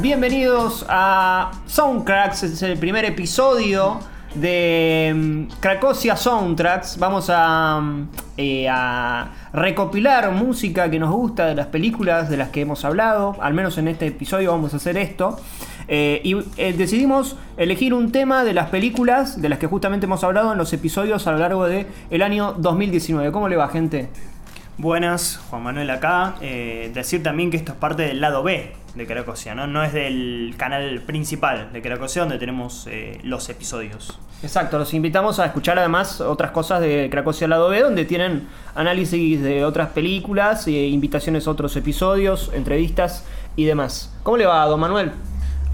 Bienvenidos a Soundtracks, es el primer episodio de mm, Cracosia Soundtracks. Vamos a, mm, eh, a recopilar música que nos gusta de las películas de las que hemos hablado. Al menos en este episodio vamos a hacer esto. Eh, y eh, decidimos elegir un tema de las películas de las que justamente hemos hablado en los episodios a lo largo del el año 2019. ¿Cómo le va, gente? Buenas, Juan Manuel acá. Decir también que esto es parte del lado B de Cracosia, ¿no? No es del canal principal de Cracosia donde tenemos eh, los episodios. Exacto, los invitamos a escuchar además otras cosas de Cracosia Lado B, donde tienen análisis de otras películas, e invitaciones a otros episodios, entrevistas y demás. ¿Cómo le va, don Manuel?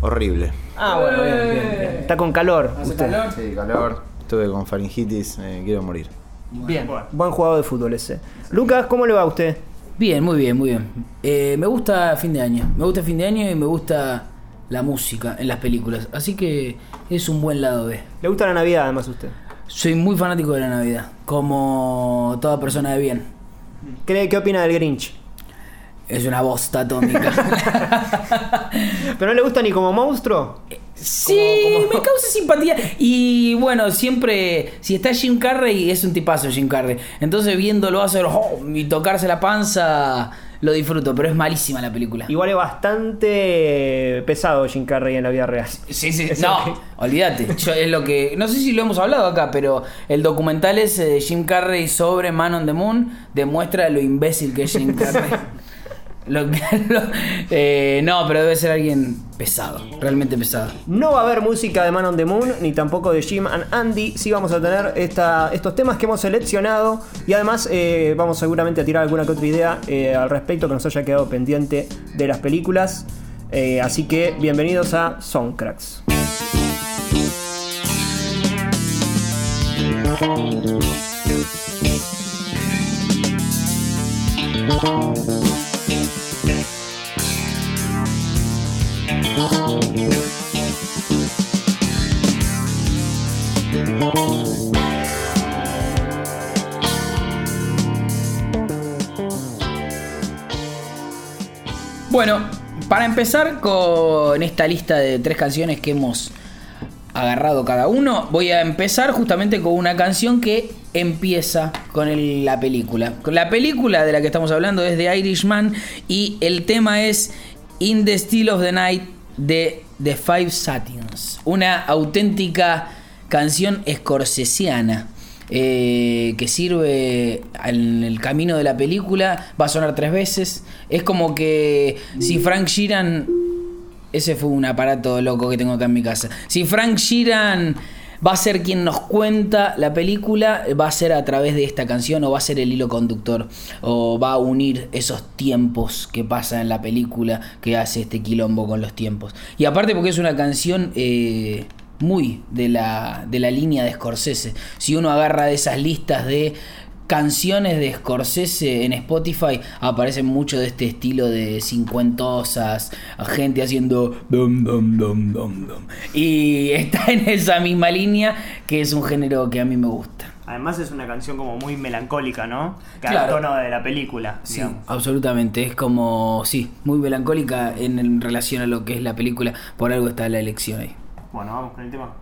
Horrible. Ah, bueno, bien, bien, bien. Está con calor. usted. Sí, calor. Estuve con faringitis, eh, quiero morir. Bien, Bueno. buen jugador de fútbol ese. Lucas, ¿cómo le va a usted? Bien, muy bien, muy bien. Eh, me gusta fin de año. Me gusta fin de año y me gusta la música en las películas. Así que es un buen lado B. ¿Le gusta la Navidad además a usted? Soy muy fanático de la Navidad, como toda persona de bien. ¿Qué, qué opina del Grinch? Es una bosta atómica. ¿Pero no le gusta ni como monstruo? sí, me causa simpatía. Y bueno, siempre, si está Jim Carrey, es un tipazo Jim Carrey. Entonces viéndolo hacer oh, y tocarse la panza, lo disfruto. Pero es malísima la película. Igual es bastante pesado Jim Carrey en la vida real. Sí, sí, no, que- olvídate. Yo es lo que. No sé si lo hemos hablado acá, pero el documental ese de Jim Carrey sobre Man on the Moon demuestra lo imbécil que es Jim Carrey. Eh, no, pero debe ser alguien pesado, realmente pesado. No va a haber música de Man on the Moon, ni tampoco de Jim and Andy. Sí vamos a tener estos temas que hemos seleccionado. Y además eh, vamos seguramente a tirar alguna que otra idea eh, al respecto que nos haya quedado pendiente de las películas. Así que bienvenidos a Soundcracks. Bueno, para empezar con esta lista de tres canciones que hemos agarrado cada uno, voy a empezar justamente con una canción que empieza con la película. La película de la que estamos hablando es The Irishman y el tema es In the Still of the Night de The Five Satins. Una auténtica canción escorsesiana. eh, que sirve en el camino de la película, va a sonar tres veces. Es como que si Frank Sheeran ese fue un aparato loco que tengo acá en mi casa. Si Frank Sheeran va a ser quien nos cuenta la película, va a ser a través de esta canción o va a ser el hilo conductor o va a unir esos tiempos que pasa en la película que hace este quilombo con los tiempos. Y aparte porque es una canción eh, muy de la, de la línea de Scorsese. Si uno agarra de esas listas de canciones de Scorsese en Spotify aparecen mucho de este estilo de cincuentosas, gente haciendo dum dum dum dum dum. Y está en esa misma línea que es un género que a mí me gusta. Además es una canción como muy melancólica, ¿no? Que Claro. al tono de la película, Sí, digamos. absolutamente. Es como, sí, muy melancólica en, en relación a lo que es la película. Por algo está la elección ahí. Bueno, vamos con el tema.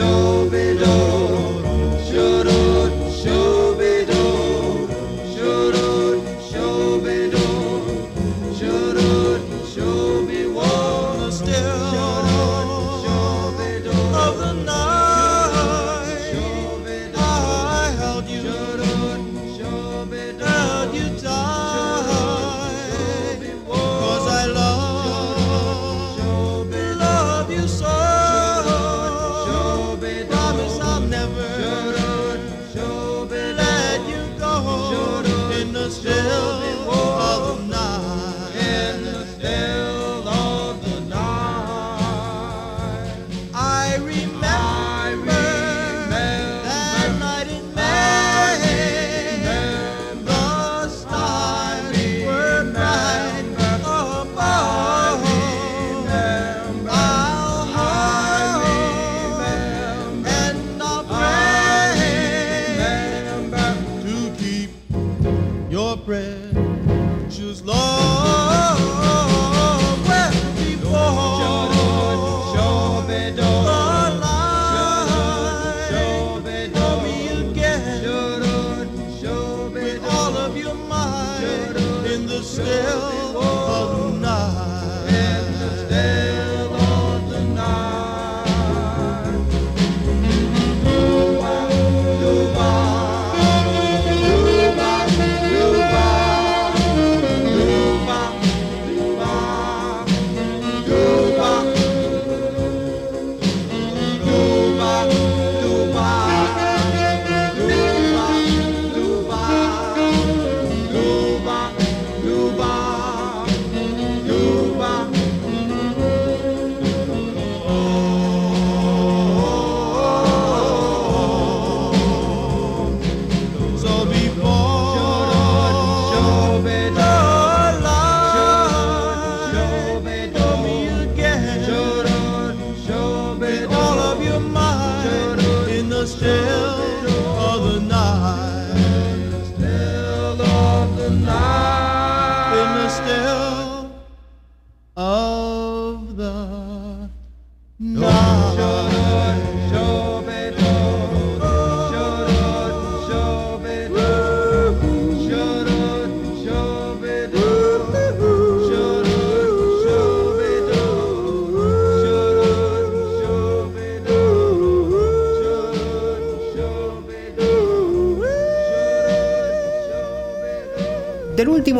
I'll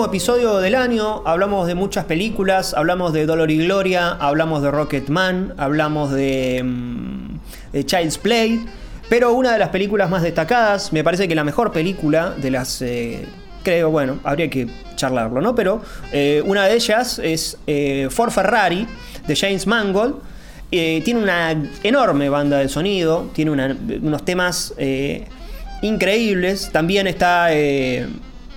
episodio del año hablamos de muchas películas, hablamos de Dolor y Gloria, hablamos de Rocketman, hablamos de, mm, de Child's Play, pero una de las películas más destacadas, me parece que la mejor película de las... eh, creo, bueno, habría que charlarlo, ¿no? Pero eh, una de ellas es eh, Ford Ferrari, de James Mangold. Eh, tiene una enorme banda de sonido, tiene unos temas increíbles. También está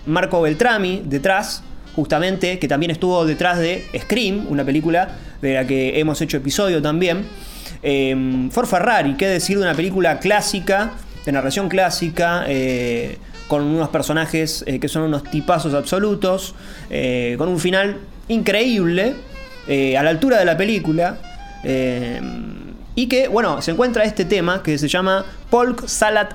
Marco Beltrami detrás, justamente, que también estuvo detrás de Scream, una película de la que hemos hecho episodio también. Eh, Ford Ferrari, qué decir de una película clásica, de narración clásica, eh, con unos personajes eh, que son unos tipazos absolutos, eh, con un final increíble, a la altura de la película. eh, y que, bueno, se encuentra este tema que se llama Polk Salad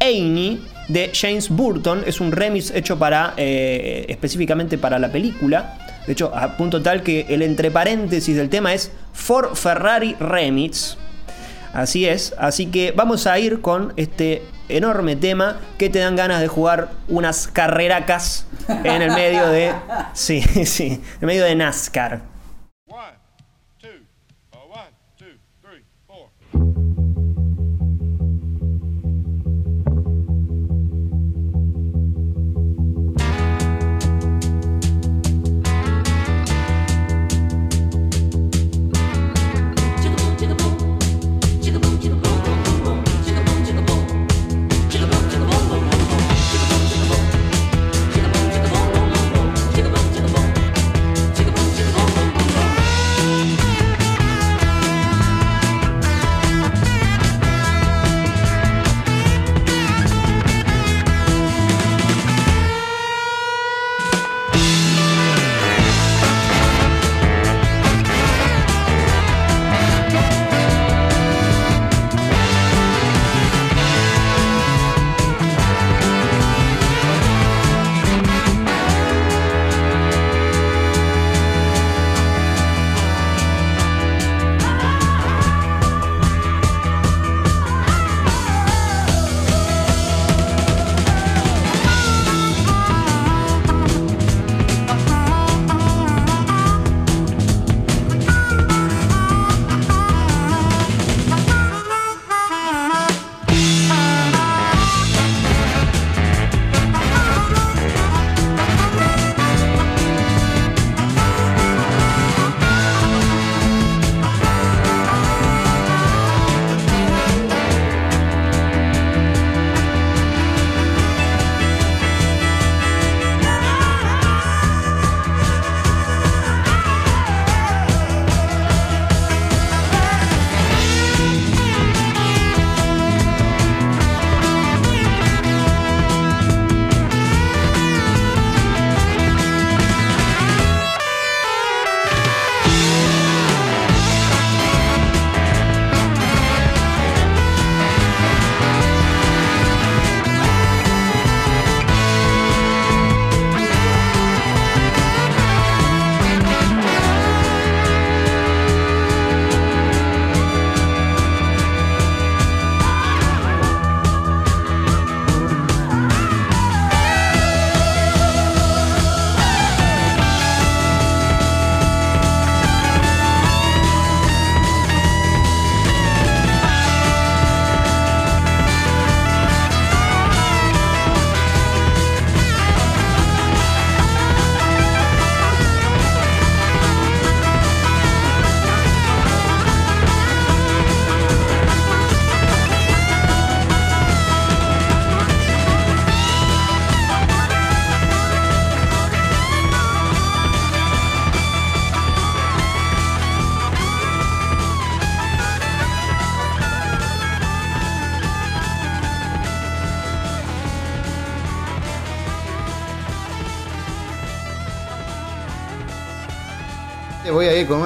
Annie de James Burton. Es un remix hecho para eh, específicamente para la película. De hecho, a punto tal que el entre paréntesis del tema es For Ferrari Remix. Así es, así que vamos a ir con este enorme tema que te dan ganas de jugar unas carreracas en el medio de. Sí, sí, en el medio de NASCAR.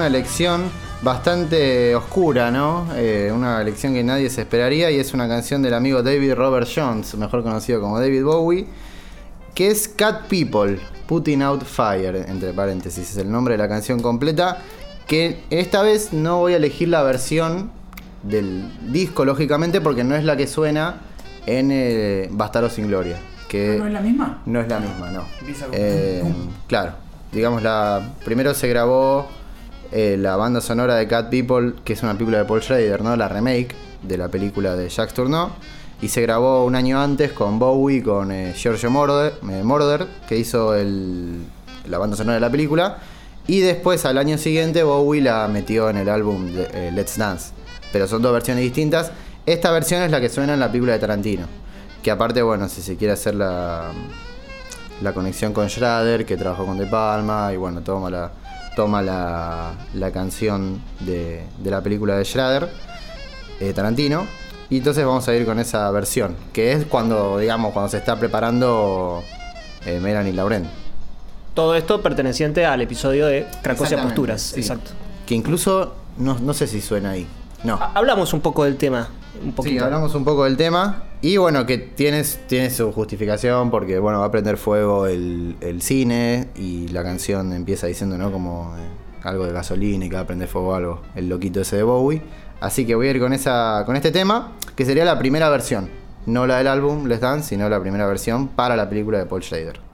Una elección bastante oscura, ¿no? Eh, una elección que nadie se esperaría y es una canción del amigo David Robert Jones, mejor conocido como David Bowie, que es Cat People, Putting Out Fire, entre paréntesis, es el nombre de la canción completa, que esta vez no voy a elegir la versión del disco, lógicamente, porque no es la que suena en eh, Bastardo sin Gloria. que ¿No es la misma? no es la misma, no. Eh, claro, digamos, la primero se grabó eh, la banda sonora de Cat People, que es una película de Paul Schrader, ¿no? La remake de la película de Jacques Tourneau. Y se grabó un año antes con Bowie, con eh, Giorgio Moroder, eh, que hizo el- la banda sonora de la película. Y después, al año siguiente, Bowie la metió en el álbum de, eh, Let's Dance. Pero son dos versiones distintas. Esta versión es la que suena en la película de Tarantino. Que aparte, bueno, si se quiere hacer la, la conexión con Schrader, que trabajó con De Palma, y bueno, toma la, toma la, la canción de, de la película de Schrader, eh, Tarantino, y entonces vamos a ir con esa versión, que es cuando, digamos, cuando se está preparando eh, Melanie Laurent. Todo esto perteneciente al episodio de Cracosia Posturas. sí. Exacto. Que incluso, no, no sé si suena ahí. No. Ha- Hablamos un poco del tema. Sí, hablamos un poco del tema. Y bueno, que tiene, tiene su justificación porque, bueno, va a prender fuego el, el cine y la canción empieza diciendo, ¿no? Como eh, algo de gasolina y que va a prender fuego algo, el loquito ese de Bowie. Así que voy a ir con, esa, con este tema, que sería la primera versión. No la del álbum Les Dance, sino la primera versión para la película de Paul Schrader.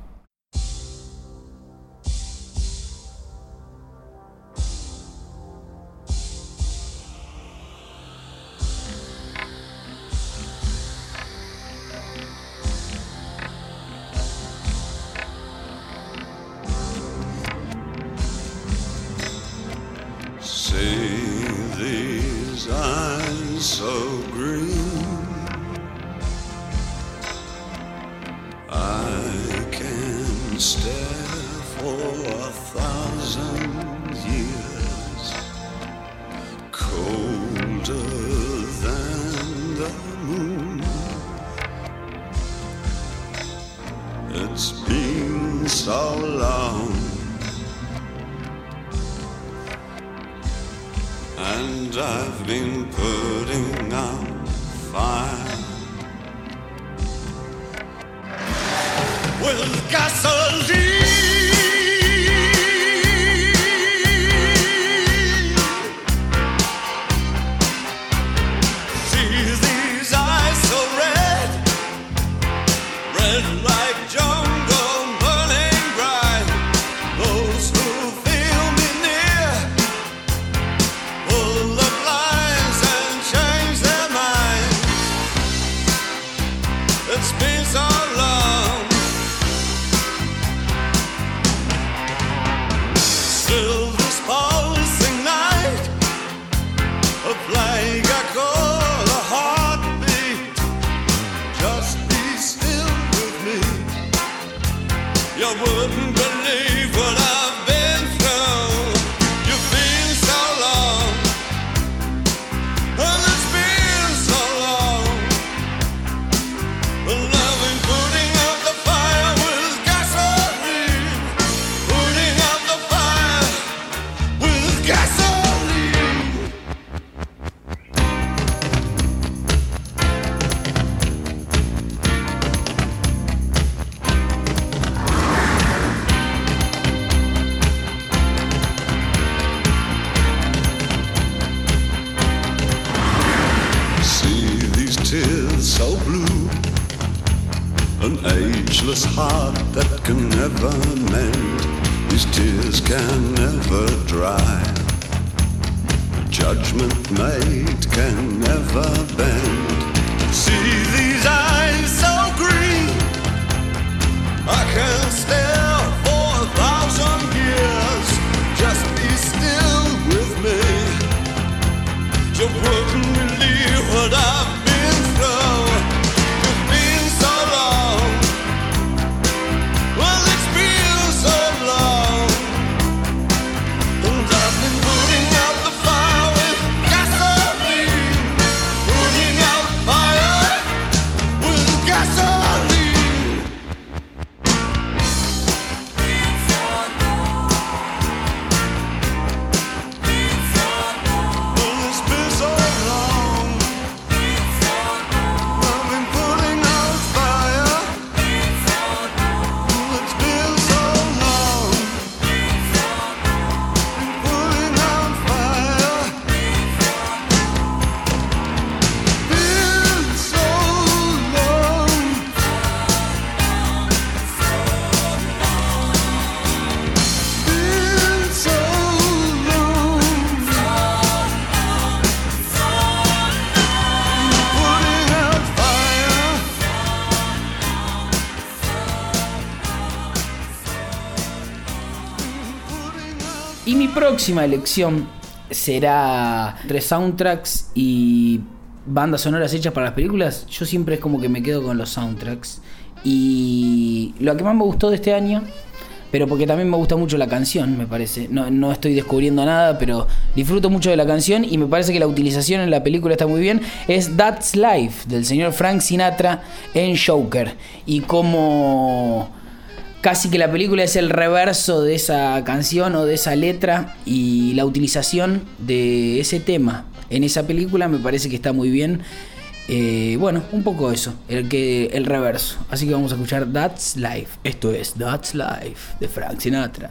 Próxima elección será entre soundtracks y bandas sonoras hechas para las películas. Yo siempre es como que me quedo con los soundtracks. Y lo que más me gustó de este año, pero porque también me gusta mucho la canción, me parece. No, no estoy descubriendo nada, pero disfruto mucho de la canción y me parece que la utilización en la película está muy bien. Es That's Life del señor Frank Sinatra en Joker. Y como casi que la película es el reverso de esa canción o de esa letra y la utilización de ese tema en esa película me parece que está muy bien. Eh, bueno, un poco eso, el, que, el reverso. Así que vamos a escuchar That's Life. Esto es That's Life de Frank Sinatra.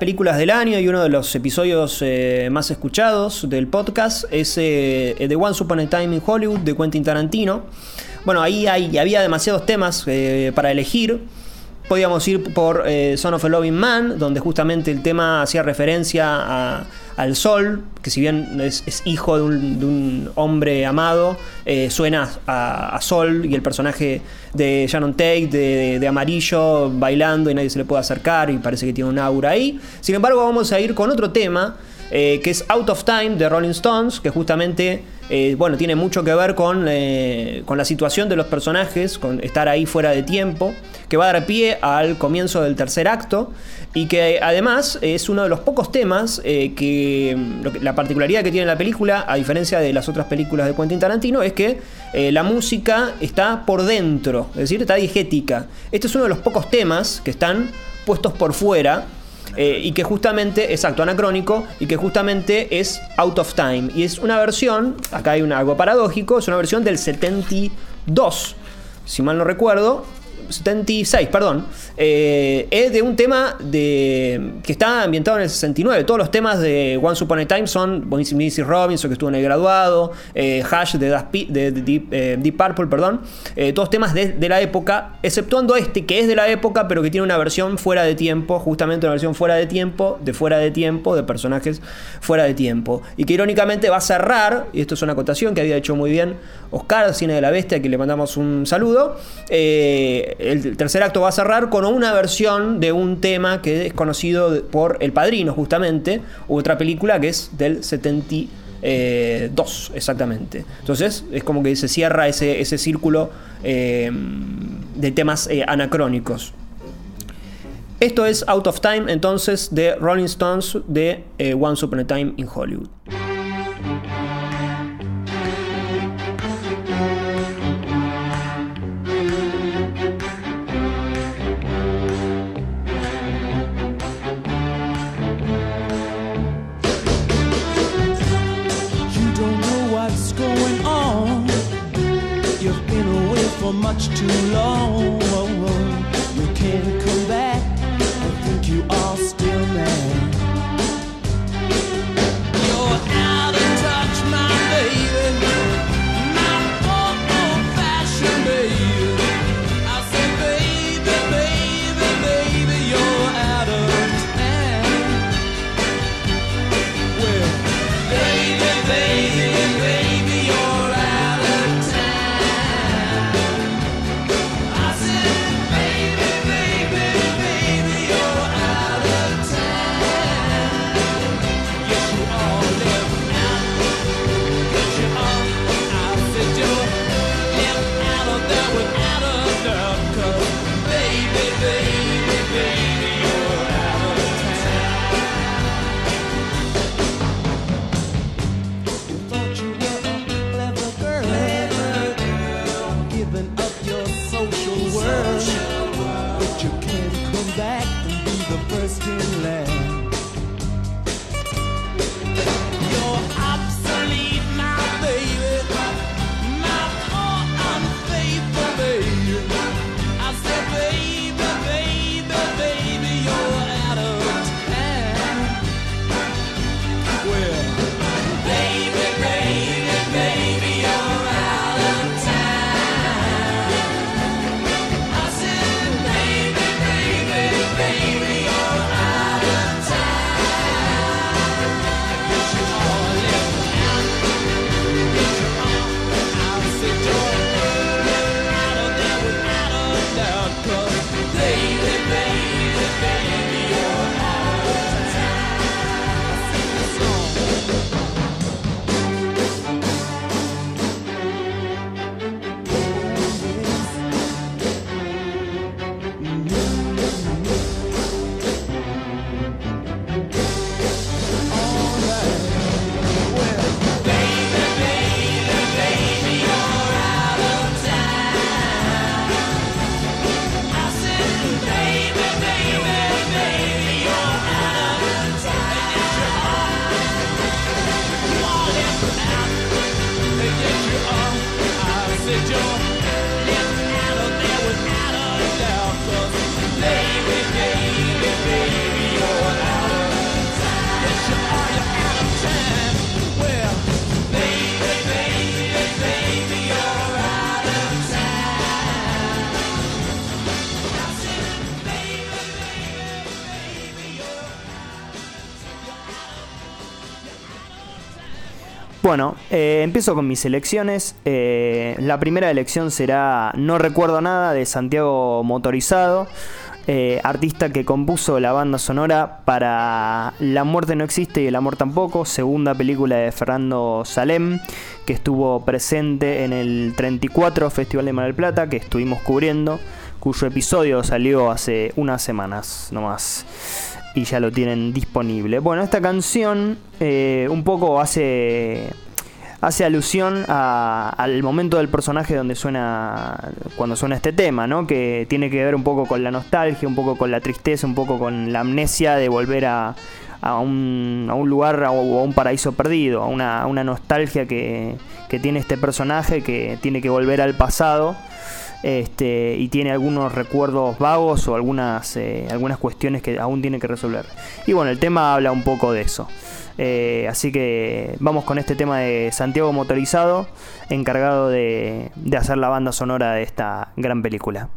películas del año y uno de los episodios eh, más escuchados del podcast es eh, The Once Upon a Time in Hollywood de Quentin Tarantino. Bueno, ahí hay- había demasiados temas eh, para elegir. Podíamos ir por eh, Son of a Loving Man, donde justamente el tema hacía referencia a- al sol, que si bien es, es hijo de un, de un hombre amado, eh, suena a, a sol y el personaje de Shannon Tate de, de amarillo bailando y nadie se le puede acercar y parece que tiene un aura ahí. Sin embargo, vamos a ir con otro tema eh, que es Out of Time de Rolling Stones, que justamente eh, bueno, tiene mucho que ver con, eh, con la situación de los personajes, con estar ahí fuera de tiempo, que va a dar pie al comienzo del tercer acto y que además es uno de los pocos temas eh, que, la particularidad que tiene la película, a diferencia de las otras películas de Quentin Tarantino, es que la música está por dentro, es decir, está diegética. Este es uno de los pocos temas que están puestos por fuera eh, y que justamente, exacto, anacrónico, y que justamente es Out of Time. Y es una versión, acá hay un, algo paradójico, es una versión del 72, si mal no recuerdo, 76, perdón, eh, es de un tema de que está ambientado en el 69. Todos los temas de Once Upon a Time son Missy Robinson, que estuvo en el graduado, eh, Hash de, Das eh, Deep Purple, perdón. Eh, todos temas de, la época, exceptuando este, que es de la época, pero que tiene una versión fuera de tiempo, justamente una versión fuera de tiempo, de fuera de tiempo, de personajes fuera de tiempo. Y que irónicamente va a cerrar, y esto es una acotación que había hecho muy bien Oscar, Cine de la Bestia, que le mandamos un saludo. el tercer acto va a cerrar con una versión de un tema que es conocido por El Padrino, justamente, u otra película que es del 72, exactamente. Entonces, es como que se cierra ese, ese círculo eh, de temas eh, anacrónicos. Esto es Out of Time, entonces, de Rolling Stones de eh, Once Upon a Time in Hollywood. Much too long. Eh, empiezo con mis elecciones. Eh, la primera elección será No recuerdo nada de Santiago Motorizado, eh, artista que compuso la banda sonora para La muerte no existe y el amor tampoco, segunda película de Fernando Salem, que estuvo presente en el 34 Festival de Mar del Plata, que estuvimos cubriendo, cuyo episodio salió hace unas semanas nomás y ya lo tienen disponible. Bueno, esta canción un poco hace hace alusión a- al momento del personaje donde suena cuando suena este tema, ¿no? Que tiene que ver un poco con la nostalgia, un poco con la tristeza, un poco con la amnesia de volver a, un, a un lugar o a un paraíso perdido, a una, nostalgia que, que tiene este personaje que tiene que volver al pasado este, y tiene algunos recuerdos vagos o algunas, eh, algunas cuestiones que aún tiene que resolver. Y bueno, el tema habla un poco de eso. Eh, así que vamos con este tema de Santiago Motorizado, encargado de, de hacer la banda sonora de esta gran película.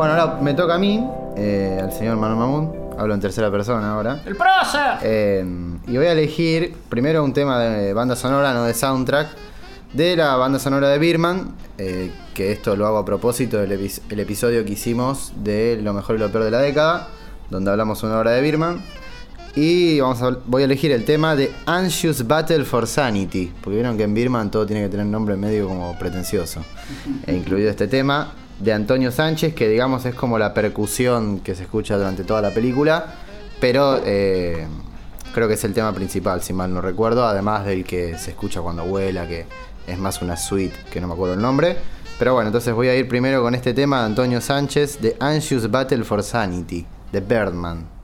Bueno, ahora me toca a mí, eh, al señor Manuel Mamún. Hablo en tercera persona ahora. ¡El prócer! Eh, y voy a elegir primero un tema de banda sonora, no de soundtrack, de la banda sonora de Birman, eh, que esto lo hago a propósito del epi- el episodio que hicimos de lo mejor y lo peor de la década, donde hablamos una hora de Birman. Y vamos a, voy a elegir el tema de Anxious Battle for Sanity, porque vieron que en Birman todo tiene que tener nombre medio como pretencioso. E incluido este tema de Antonio Sánchez, que digamos es como la percusión que se escucha durante toda la película, pero eh, creo que es el tema principal, si mal no recuerdo, además del que se escucha cuando vuela, que es más una suite, que no me acuerdo el nombre. Pero bueno, entonces voy a ir primero con este tema de Antonio Sánchez de Anxious Battle for Sanity, de Birdman.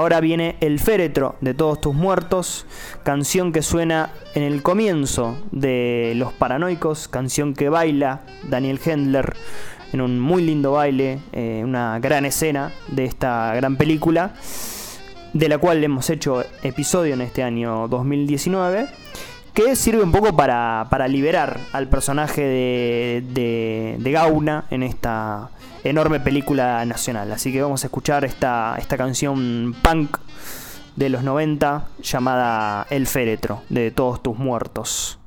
Ahora viene El féretro de todos tus muertos, canción que suena en el comienzo de Los Paranoicos, canción que baila Daniel Hendler en un muy lindo baile, eh, una gran escena de esta gran película, de la cual hemos hecho episodio en este año 2019 que sirve un poco para, para liberar al personaje de, de, de Gauna en esta enorme película nacional. Así que vamos a escuchar esta, esta canción punk de los 90 llamada El féretro de todos tus muertos.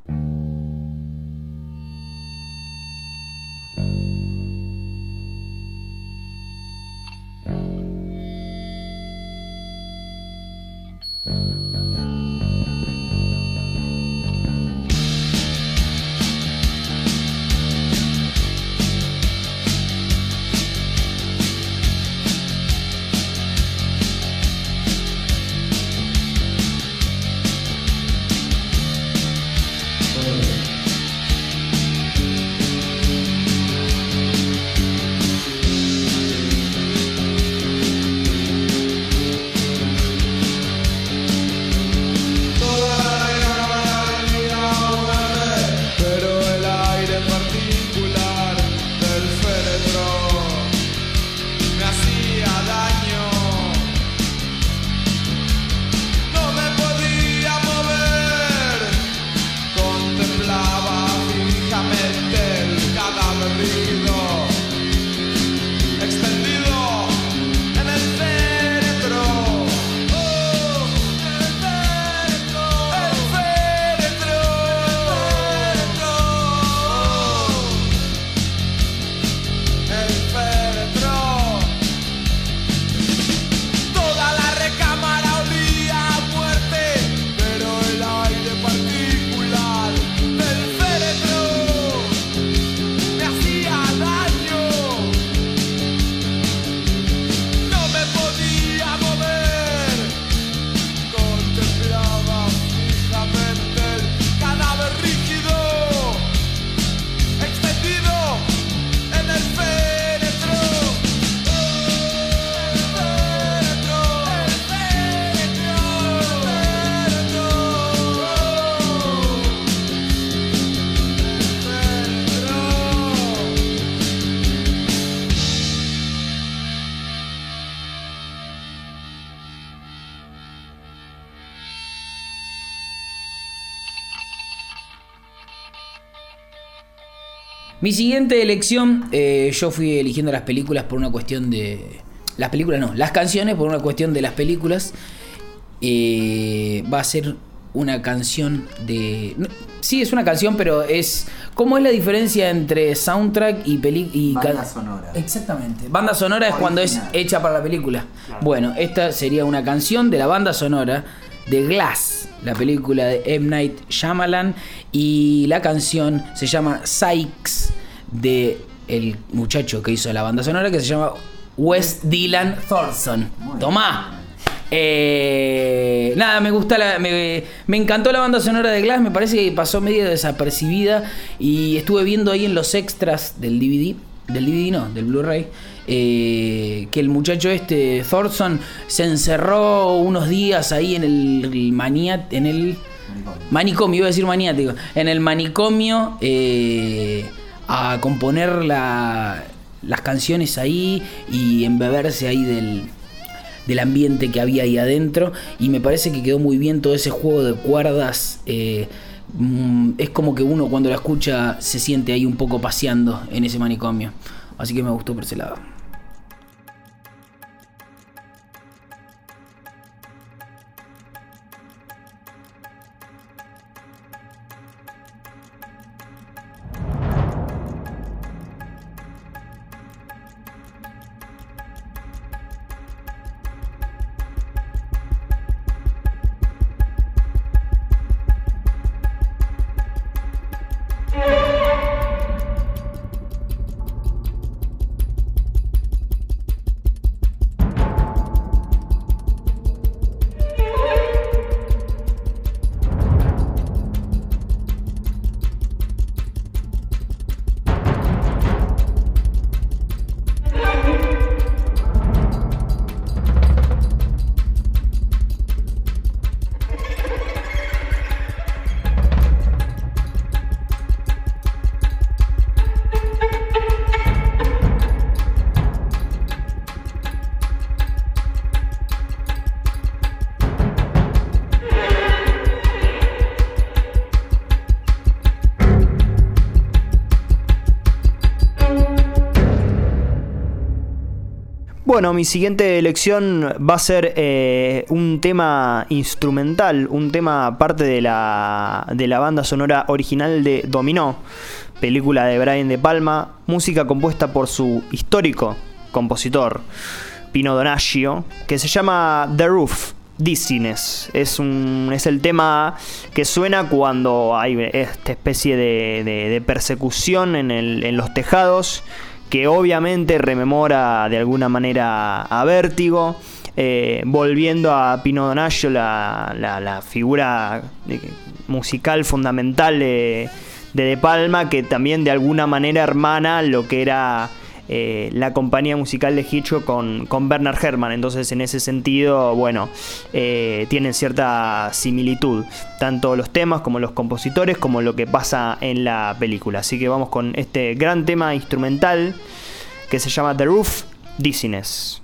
Mi siguiente elección, eh, yo fui eligiendo las películas por una cuestión de... Las películas no, las canciones por una cuestión de las películas. Eh, va a ser una canción de... no, sí, es una canción, pero es... ¿Cómo es la diferencia entre soundtrack y película? Banda sonora. Exactamente. Banda sonora es cuando es hecha para la película. Bueno, esta sería una canción de la banda sonora de Glass, la película de M. Night Shyamalan. Y la canción se llama Sykes, de el muchacho que hizo la banda sonora, que se llama Wes Dylan Thornton. Tomá. Eh, nada, me gusta la, me, me encantó la banda sonora de Glass, me parece que pasó medio desapercibida y estuve viendo ahí en los extras del DVD, del DVD no, del Blu-ray, eh, que el muchacho este, Thorson, se encerró unos días ahí en el, en el manicomio, iba a decir maniático, en el manicomio eh, a componer la- las canciones ahí y embeberse ahí del, del ambiente que había ahí adentro y me parece que quedó muy bien todo ese juego de cuerdas. eh, es como que uno cuando la escucha se siente ahí un poco paseando en ese manicomio. Así que me gustó por ese lado. Bueno, mi siguiente elección va a ser eh, un tema instrumental, un tema parte de la, de la banda sonora original de Dominó, película de Brian De Palma, música compuesta por su histórico compositor Pino Donaggio, que se llama The Roof. Dizziness es, un, es el tema que suena cuando hay esta especie de, de- persecución en, el- en los tejados que obviamente rememora de alguna manera a Vértigo, eh, volviendo a Pino Donaggio, la, la- figura de- musical fundamental de, de De Palma, que también de alguna manera hermana lo que era eh, la compañía musical de Hitchcock con, con Bernard Herrmann. Entonces, en ese sentido, bueno, eh, tienen cierta similitud, tanto los temas como los compositores, como lo que pasa en la película. Así que vamos con este gran tema instrumental que se llama The Roof Dizziness.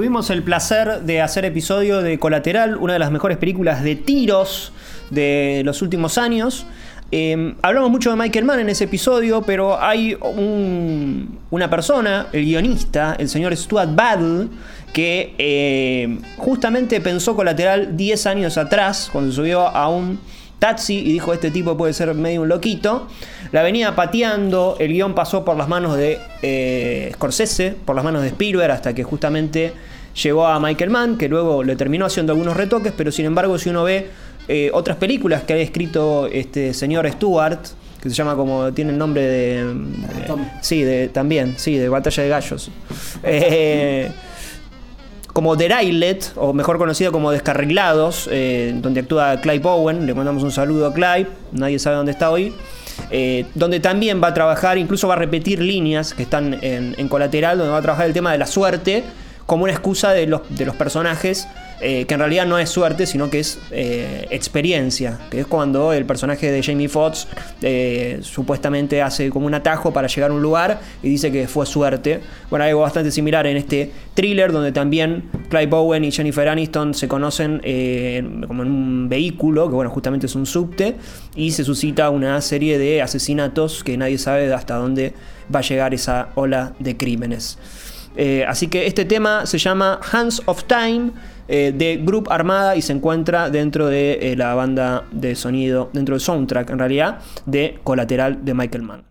Tuvimos el placer de hacer episodio de Colateral, una de las mejores películas de tiros de los últimos años. Eh, hablamos mucho de Michael Mann en ese episodio, pero hay un- una persona, el guionista, el señor Stuart Battle, que eh, justamente pensó Colateral 10 años atrás, cuando subió a un taxi y dijo este tipo puede ser medio un loquito. La venía pateando, el guion pasó por las manos de eh, Scorsese, por las manos de Spielberg, hasta que justamente llegó a Michael Mann, que luego le terminó haciendo algunos retoques, pero sin embargo si uno ve eh, otras películas que ha escrito este señor Stewart, que se llama como tiene el nombre de... de- sí, de, también, sí, de Batalla de Gallos. Eh, como Derailed, o mejor conocido como Descarrilados, eh, donde actúa Clive Owen, le mandamos un saludo a Clive, nadie sabe dónde está hoy, eh, donde también va a trabajar, incluso va a repetir líneas que están en, en colateral, donde va a trabajar el tema de la suerte como una excusa de los, de los personajes, eh, que en realidad no es suerte, sino que es eh, experiencia, que es cuando el personaje de Jamie Foxx eh, supuestamente hace como un atajo para llegar a un lugar y dice que fue suerte. Bueno, algo bastante similar en este thriller, donde también Clive Bowen y Jennifer Aniston se conocen en- como en un vehículo, que bueno, justamente es un subte, y se suscita una serie de asesinatos que nadie sabe hasta dónde va a llegar esa ola de crímenes. Eh, así que este tema se llama Hands of Time eh, de Group Armada y se encuentra dentro de eh, la banda de sonido, dentro del soundtrack en realidad, de Colateral de Michael Mann.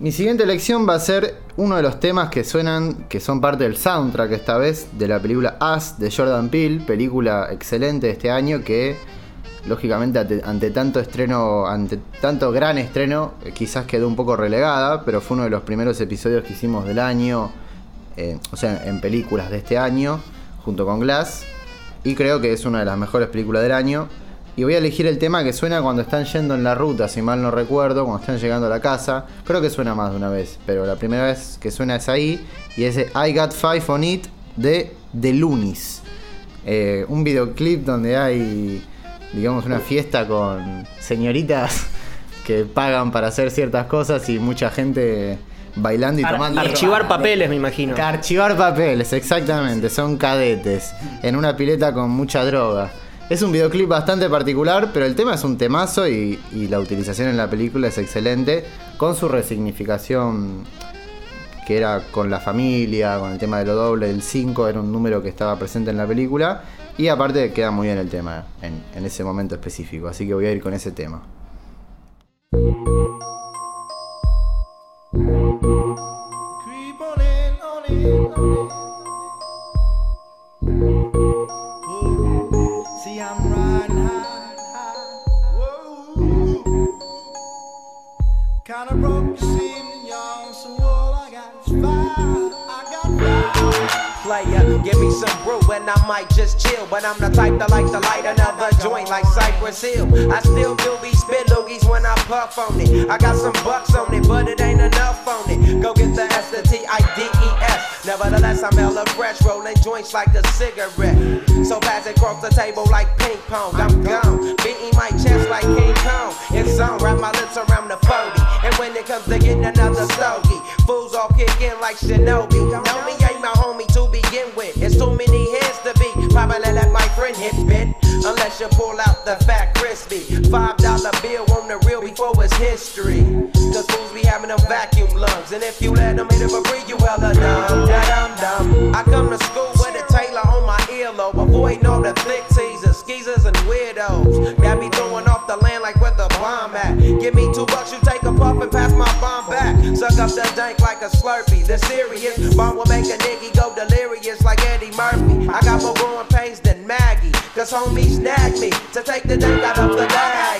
Mi siguiente elección va a ser uno de los temas que suenan, que son parte del soundtrack esta vez, de la película Us de Jordan Peele, película excelente de este año que, lógicamente, ante, tanto estreno, ante tanto gran estreno, eh, quizás quedó un poco relegada, pero fue uno de los primeros episodios que hicimos del año, eh, o sea, en películas de este año, junto con Glass, y creo que es una de las mejores películas del año. Y voy a elegir el tema que suena cuando están yendo en la ruta, si mal no recuerdo, cuando están llegando a la casa. Creo que suena más de una vez, pero la primera vez que suena es ahí. Y es I Got Five on It de The Loonies. Eh, un videoclip donde hay, digamos, una fiesta con señoritas que pagan para hacer ciertas cosas y mucha gente bailando y Ar- tomando. archivar papeles, me imagino. Archivar papeles, exactamente, son cadetes en una pileta con mucha droga. Es un videoclip bastante particular, pero el tema es un temazo y, la utilización en la película es excelente, con su resignificación que era con la familia, con el tema de lo doble, el 5 era un número que estaba presente en la película, y aparte queda muy bien el tema en, en ese momento específico, así que voy a ir con ese tema. Kinda broke, y'all. So all I got is five. I got five. player. Give me some brew and I might just chill. But I'm the type that like to light another joint like Cypress Hill. I still do be spit loogies when I puff on it. I got some bucks on it, but it ain't enough on it. Go get the S, T, I, D, E, S. Nevertheless, I'm hella fresh, rolling joints like a cigarette. So pass it across the table like ping pong. I'm gone, beating my chest like King Kong. It's on, wrap my lips around the 40. And when it comes to getting another stogie, fools all kick in like Shinobi. Know me ain't my homie to begin with. It's too many heads to be. Probably let my friend hit bit. Unless you pull out the fat crispy. Five dollar bill on the real before it's history. Cause fools be having them vacuum lungs. And if you let them hit it for free, you hella dumb. The dank like a slurpee. The serious bomb will make a nigga go delirious like Eddie Murphy. I got more growing pains than Maggie. Cause homies nag me to take the dank out of the bag.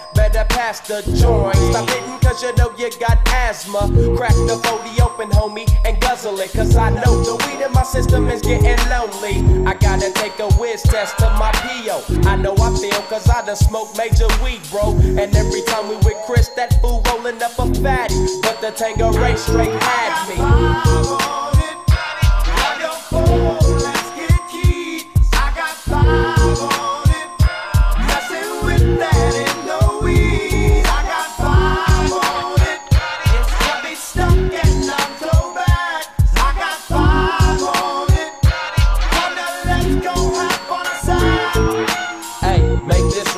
Better pass the joint. Stop hitting cause you know you got asthma. Crack the 40 open, homie, and guzzle it. Cause I know the weed in my system is getting lonely. I gotta take a whiz test to my PO. I know I feel cause I done smoked major weed, bro. And every time we with Chris, that fool rolling up a fatty. But the Tango Ray straight had me.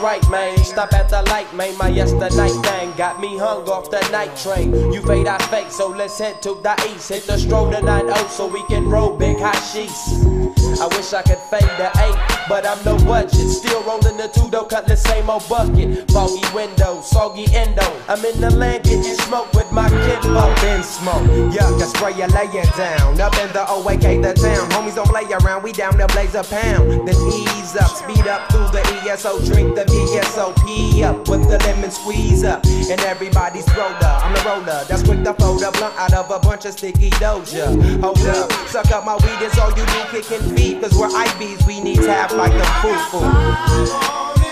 Right, man. Stop at the light, man. My yesterday thing got me hung off the night train. You fade, I fake, so let's head to the east. Hit the stroll to 9 so we can roll big hot sheets. I wish I could fade the eight, but I'm no budget. Still rolling the two though, cut the same old bucket. Foggy window, soggy endo. I'm in the land getting smoke with my kid. Up in smoke, yuck, I spray you lay it down. Up in the OAK, the town. Homies don't play around, we down to blaze a pound. Then ease up, speed up through the ESO, drink the VSOP up with the lemon squeeze up. And everybody's roller, I'm the roller. That's quick to fold a blunt out of a bunch of sticky doja. Hold up, suck up my weed, it's all you do, kicking feet beat, cause we're IBs, we need to have like a foo-foo.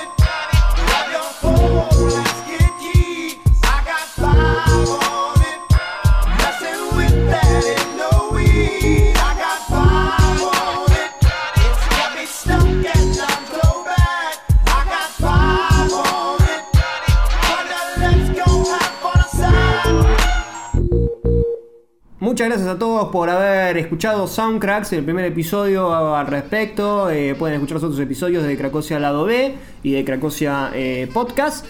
Gracias a todos por haber escuchado Soundcracks, el primer episodio al respecto. Eh, pueden escuchar los otros episodios de Cracosia Lado B y de Cracosia eh, Podcast.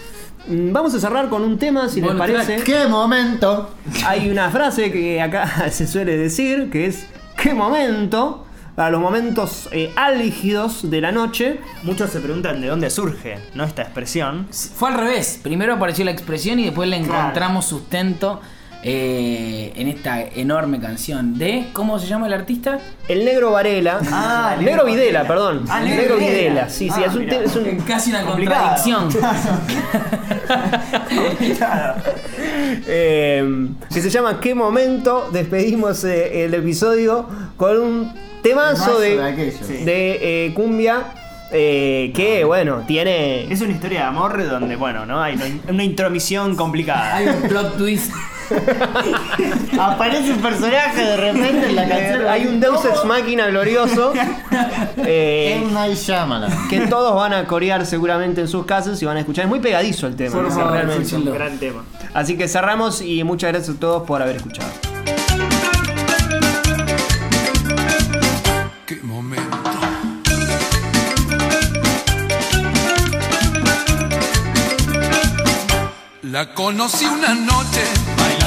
Mm, Vamos a cerrar con un tema, si les parece. ¡Qué momento! Hay una frase que acá se suele decir, que es ¿qué momento? Para los momentos eh, álgidos de la noche. Muchos se preguntan de dónde surge, ¿no? Esta expresión. Fue al revés. Primero apareció la expresión y después le encontramos sustento eh, en esta enorme canción de. ¿Cómo se llama el artista? El negro Varela. Ah, el negro negro Videla, Varela. perdón. Ah, el negro negro Videla. Videla. Sí, sí, Ah, es un, mirá. es un- Casi una Complicado. contradicción. eh, que se llama ¿Qué momento? Despedimos eh, el episodio con un temazo de, de. Sí. de, eh, cumbia eh, que, bueno, tiene... Es una historia de amor donde, bueno, ¿no? Hay una- una intromisión complicada. Hay un plot twist. Aparece un personaje de repente en la canción. Eh, Hay un Deus Ex Máquina glorioso eh, que todos van a corear seguramente en sus casas y van a escuchar. Es muy pegadizo el tema, favor, realmente. Un gran tema. Así que cerramos y muchas gracias a todos por haber escuchado. Qué momento. La conocí una noche bailando.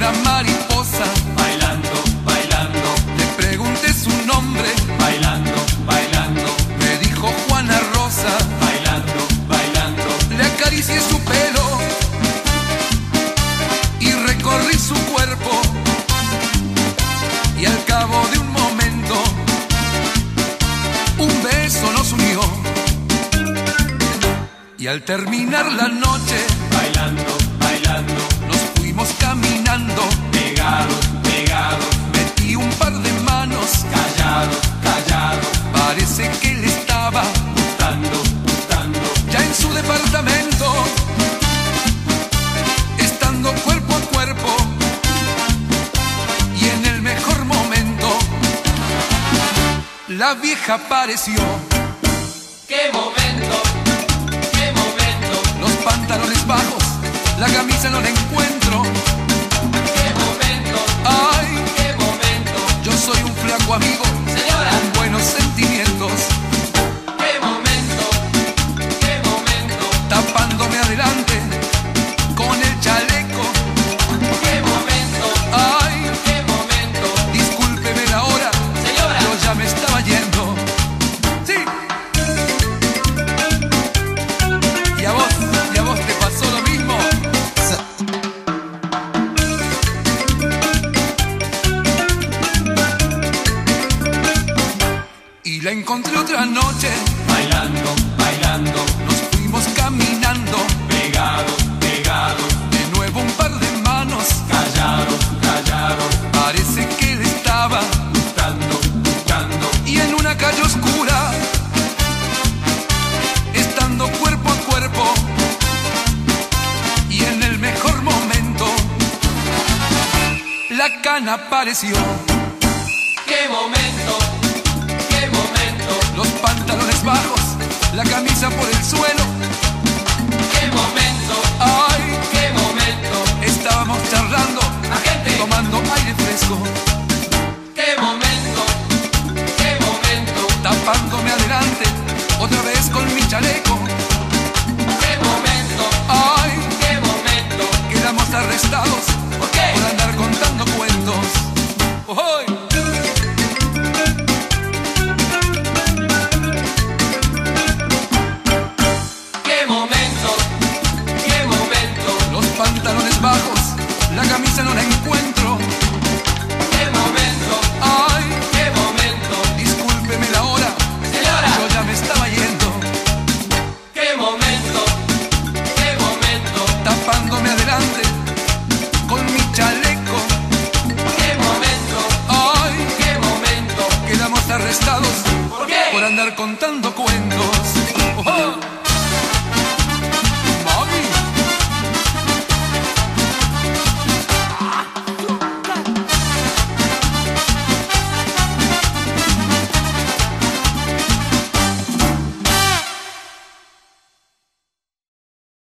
Una mariposa. Bailando, bailando. Le pregunté su nombre. Bailando, bailando. Me dijo Juana Rosa. Bailando, bailando. Le acaricié su pelo y recorrí su cuerpo. Y al cabo de un momento un beso nos unió. Y al terminar la noche bailando, bailando. nos fuimos caminando pegados, pegados metí un par de manos callado, callado parece que le estaba gustando, gustando ya en su departamento estando cuerpo a cuerpo y en el mejor momento la vieja apareció. ¡Qué momento! ¡Qué momento! Los pantalones bajos, la camisa no la encuentro. Amigo, señora, con buenos sentimientos. Apareció